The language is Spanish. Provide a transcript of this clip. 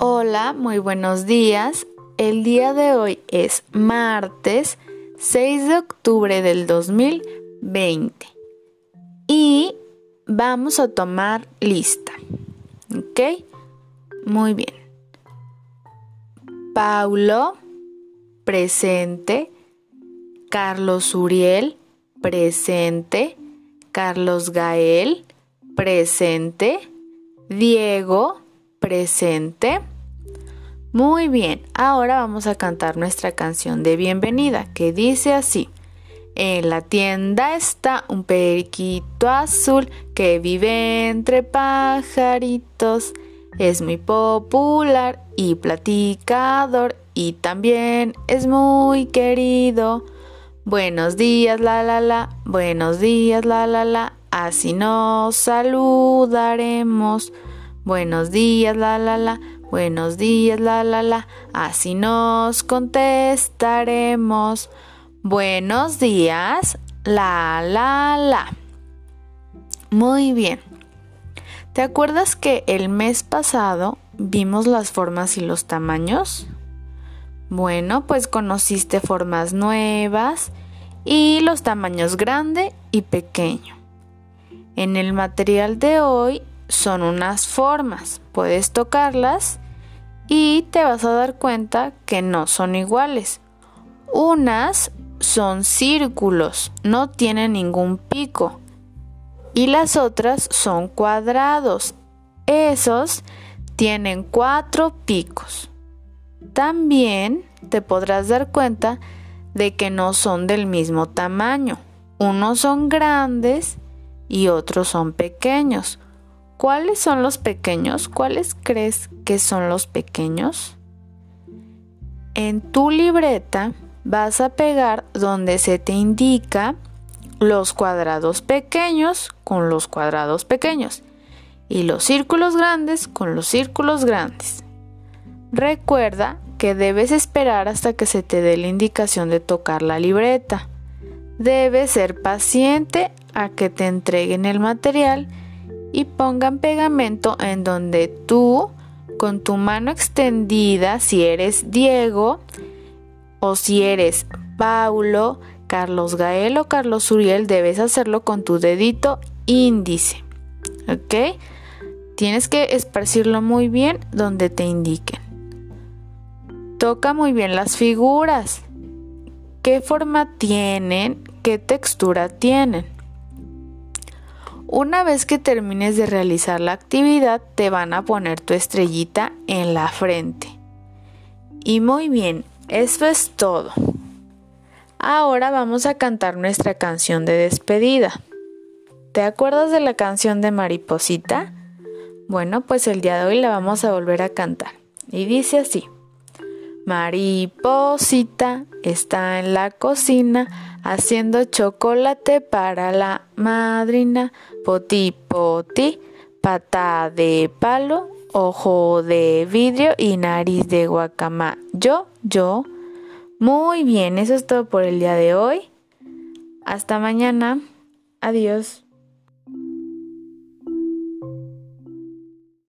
Hola, muy buenos días. El día de hoy es martes 6 de octubre del 2020 y vamos a tomar lista. ¿Ok? Muy bien. Paulo, presente. Carlos Uriel, presente. Carlos Gael, presente. Diego, presente. Muy bien, ahora vamos a cantar nuestra canción de bienvenida que dice así. En la tienda está un periquito azul que vive entre pajaritos. Es muy popular y platicador y también es muy querido. Buenos días, la la la, buenos días, la la la, así nos saludaremos. Buenos días, la la la, buenos días, la la la, así nos contestaremos. Buenos días, la la la. Muy bien. ¿Te acuerdas que el mes pasado vimos las formas y los tamaños? Bueno, pues conociste formas nuevas y los tamaños grande y pequeño. En el material de hoy son unas formas, puedes tocarlas y te vas a dar cuenta que no son iguales. Unas son círculos, no tienen ningún pico. Y las otras son cuadrados. Esos tienen cuatro picos. También te podrás dar cuenta de que no son del mismo tamaño. Unos son grandes y otros son pequeños. ¿Cuáles son los pequeños? ¿Cuáles crees que son los pequeños? En tu libreta vas a pegar donde se te indica los cuadrados pequeños con los cuadrados pequeños y los círculos grandes con los círculos grandes. Recuerda que debes esperar hasta que se te dé la indicación de tocar la libreta. Debes ser paciente a que te entreguen el material y pongan pegamento en donde tú, con tu mano extendida, si eres Diego, o si eres Paulo, Carlos Gael o Carlos Uriel, debes hacerlo con tu dedito índice. ¿Ok? Tienes que esparcirlo muy bien donde te indiquen. Toca muy bien las figuras. ¿Qué forma tienen? ¿Qué textura tienen? Una vez que termines de realizar la actividad, te van a poner tu estrellita en la frente. Y muy bien, eso es todo. Ahora vamos a cantar nuestra canción de despedida. ¿Te acuerdas de la canción de Mariposita? Bueno, pues el día de hoy la vamos a volver a cantar. Y dice así. Mariposita está en la cocina haciendo chocolate para la madrina. Poti poti, pata de palo, ojo de vidrio y nariz de guacama. Yo, yo. Muy bien, eso es todo por el día de hoy. Hasta mañana. Adiós.